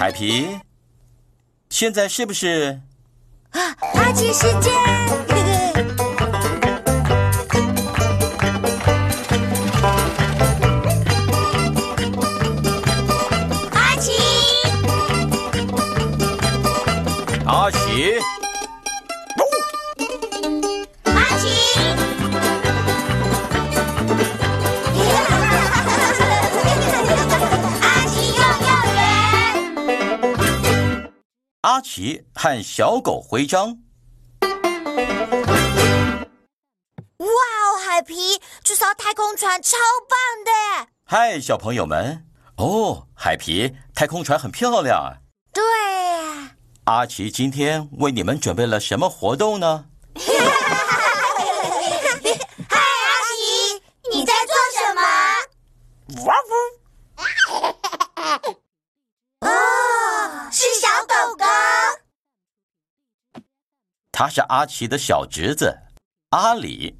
海皮，现在是不是？啊，阿奇时间。阿奇，阿奇，阿奇和小狗徽章。哇哦，海皮，这艘太空船超棒的！嗨，小朋友们！哦，海皮，太空船很漂亮啊。对呀。阿奇今天为你们准备了什么活动呢？嗨，阿奇，你在做什么？哇呜！哦，是小狗狗。他是阿奇的小侄子阿里。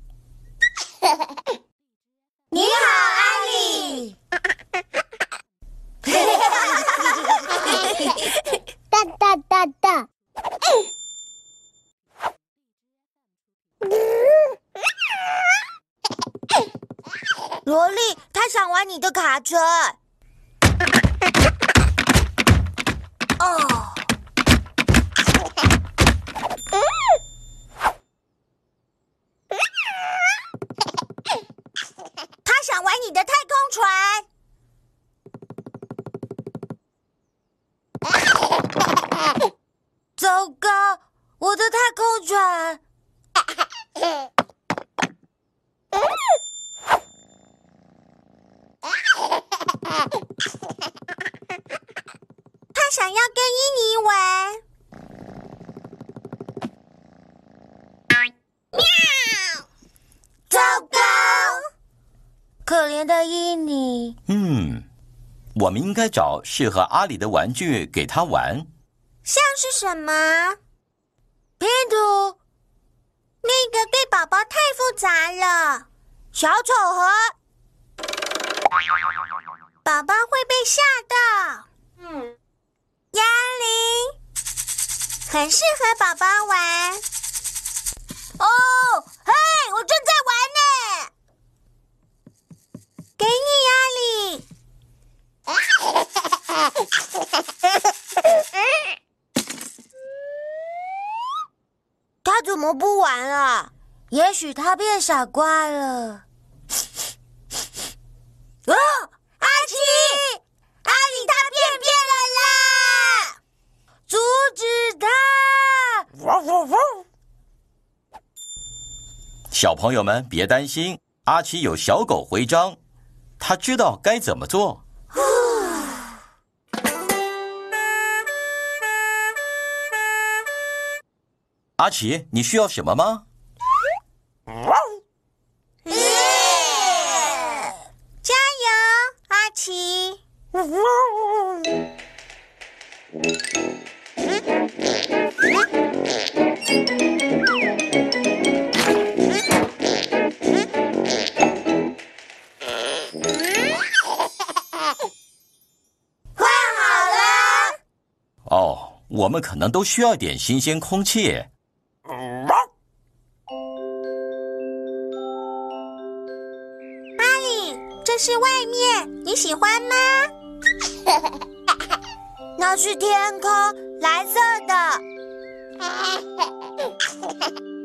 你好，阿里。哒哒哒哒。萝莉，他想玩你的卡车。我的太空船！他想要跟伊尼玩。喵！糟糕，可怜的伊尼。嗯，我们应该找适合阿里的玩具给他玩。像是什么？拼图？那个对宝宝太复杂了。小丑和，宝宝会被吓到。嗯，哑铃，很适合宝宝玩。哦，嘿，我正在玩呢。给你，哑铃。他怎么不玩啊？也许他变傻瓜了。哦，阿奇，阿里他变变了啦！阻止他！汪汪汪！小朋友们别担心，阿奇有小狗徽章，他知道该怎么做。阿奇，你需要什么吗？加油，阿奇！换好了。哦，我们可能都需要点新鲜空气。是外面，你喜欢吗？那是天空，蓝色的。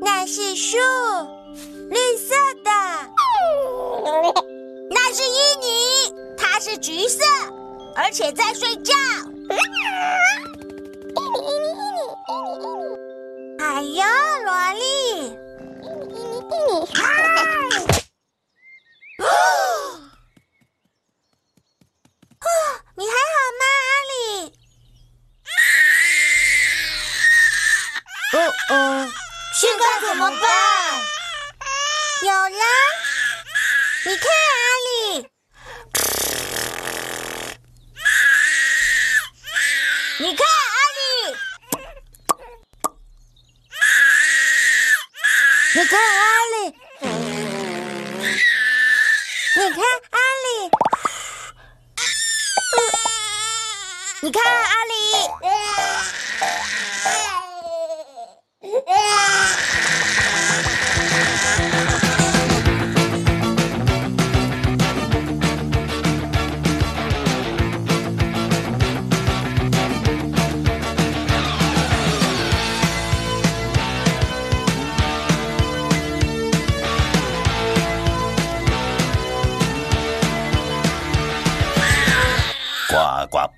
那是树，绿色的。那是伊尼，它是橘色，而且在睡觉。哎呦，萝莉！哦，你还好吗，阿里？哦哦，现在怎么办？有啦，你看，阿里，你看，阿里，你看，阿里，你看，阿里。你看，阿里。呱呱！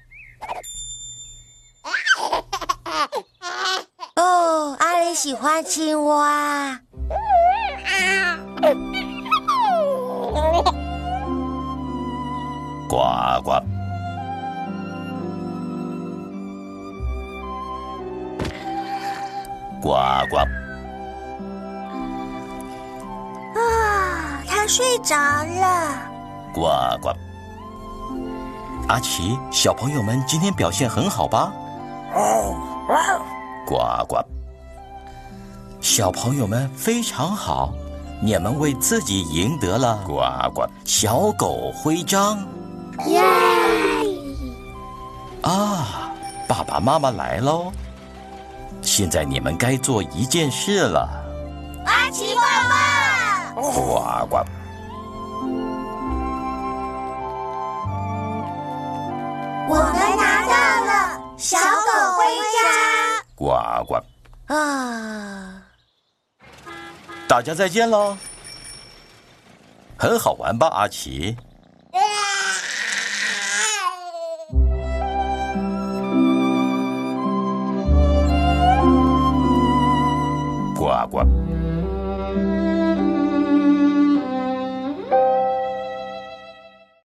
哦，阿里喜欢青蛙。呱呱！呱呱！啊，他睡着了。呱呱！阿奇，小朋友们今天表现很好吧？呱呱！小朋友们非常好，你们为自己赢得了呱呱小狗徽章。耶！啊，爸爸妈妈来喽！现在你们该做一件事了。阿奇爸爸，呱呱！我们拿到了小狗徽章。呱呱！啊，大家再见喽！很好玩吧，阿奇？